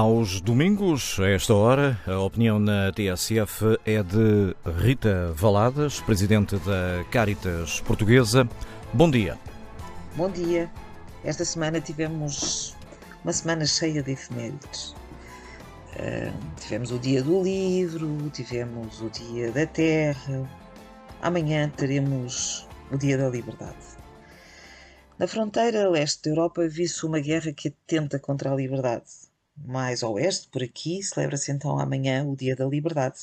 Aos domingos, a esta hora, a opinião na TSF é de Rita Valadas, presidente da Caritas Portuguesa. Bom dia. Bom dia. Esta semana tivemos uma semana cheia de efemérides. Uh, tivemos o Dia do Livro, tivemos o Dia da Terra. Amanhã teremos o Dia da Liberdade. Na fronteira leste da Europa vive-se uma guerra que atenta contra a liberdade. Mais a oeste, por aqui, celebra-se então amanhã o Dia da Liberdade.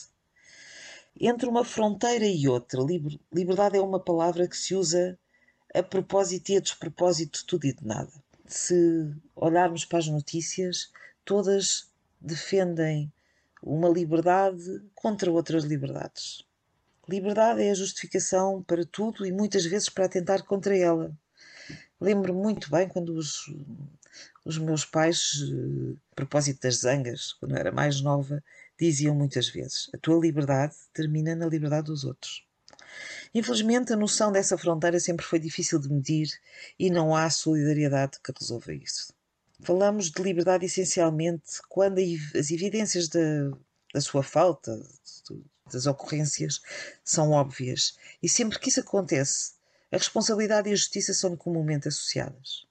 Entre uma fronteira e outra, liberdade é uma palavra que se usa a propósito e a despropósito de tudo e de nada. Se olharmos para as notícias, todas defendem uma liberdade contra outras liberdades. Liberdade é a justificação para tudo e muitas vezes para atentar contra ela. Lembro muito bem quando os, os meus pais, eh, a propósito das zangas, quando eu era mais nova, diziam muitas vezes: a tua liberdade termina na liberdade dos outros. Infelizmente, a noção dessa fronteira sempre foi difícil de medir e não há solidariedade que resolva isso. Falamos de liberdade essencialmente quando as evidências da, da sua falta, das ocorrências, são óbvias. E sempre que isso acontece, a responsabilidade e a justiça são comumente associadas.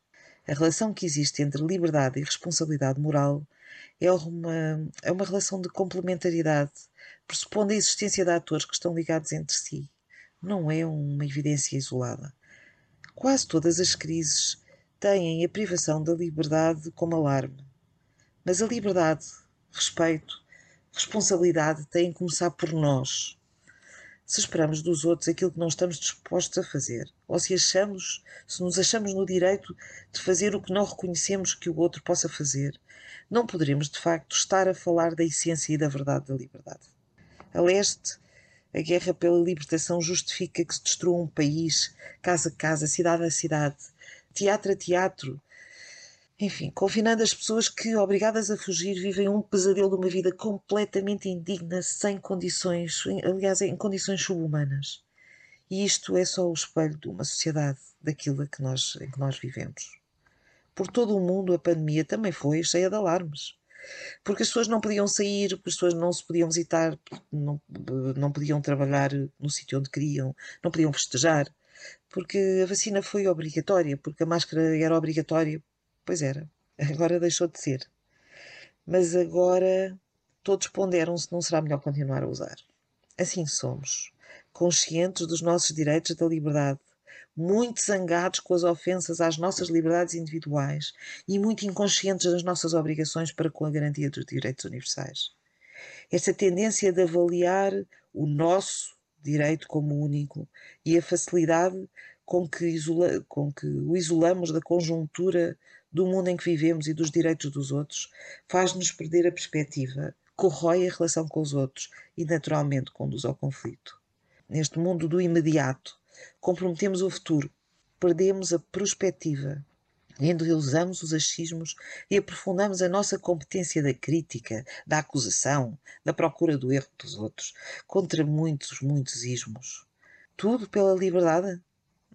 A relação que existe entre liberdade e responsabilidade moral é uma, é uma relação de complementaridade, pressupondo a existência de atores que estão ligados entre si. Não é uma evidência isolada. Quase todas as crises têm a privação da liberdade como alarme. Mas a liberdade, respeito, responsabilidade têm que começar por nós, se esperamos dos outros aquilo que não estamos dispostos a fazer, ou se achamos, se nos achamos no direito de fazer o que não reconhecemos que o outro possa fazer, não poderemos de facto estar a falar da essência e da verdade da liberdade. A leste, a guerra pela libertação justifica que se destrua um país, casa a casa, cidade a cidade, teatro a teatro, enfim, confinando as pessoas que, obrigadas a fugir, vivem um pesadelo de uma vida completamente indigna, sem condições, aliás, em condições subhumanas. E isto é só o espelho de uma sociedade, daquilo que nós, em que nós vivemos. Por todo o mundo, a pandemia também foi cheia de alarmes. Porque as pessoas não podiam sair, porque as pessoas não se podiam visitar, não, não podiam trabalhar no sítio onde queriam, não podiam festejar, porque a vacina foi obrigatória, porque a máscara era obrigatória Pois era. Agora deixou de ser. Mas agora todos ponderam se não será melhor continuar a usar. Assim somos, conscientes dos nossos direitos da liberdade, muito zangados com as ofensas às nossas liberdades individuais e muito inconscientes das nossas obrigações para com a garantia dos direitos universais. Esta tendência de avaliar o nosso direito como único e a facilidade com que, isola, com que o isolamos da conjuntura do mundo em que vivemos e dos direitos dos outros, faz-nos perder a perspectiva, corrói a relação com os outros e, naturalmente, conduz ao conflito. Neste mundo do imediato, comprometemos o futuro, perdemos a perspectiva, endeusamos os achismos e aprofundamos a nossa competência da crítica, da acusação, da procura do erro dos outros, contra muitos, muitos ismos. Tudo pela liberdade?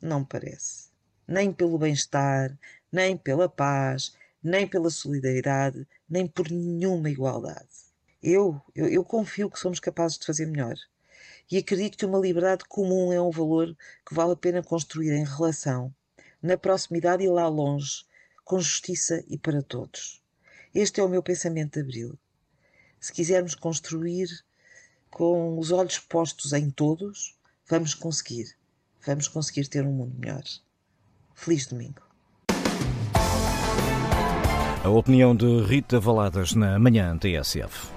Não parece. Nem pelo bem-estar, nem pela paz, nem pela solidariedade, nem por nenhuma igualdade. Eu, eu, eu confio que somos capazes de fazer melhor. E acredito que uma liberdade comum é um valor que vale a pena construir em relação, na proximidade e lá longe, com justiça e para todos. Este é o meu pensamento de abril. Se quisermos construir com os olhos postos em todos, vamos conseguir. Vamos conseguir ter um mundo melhor. Feliz domingo. A opinião de Rita Valadas na manhã TSF.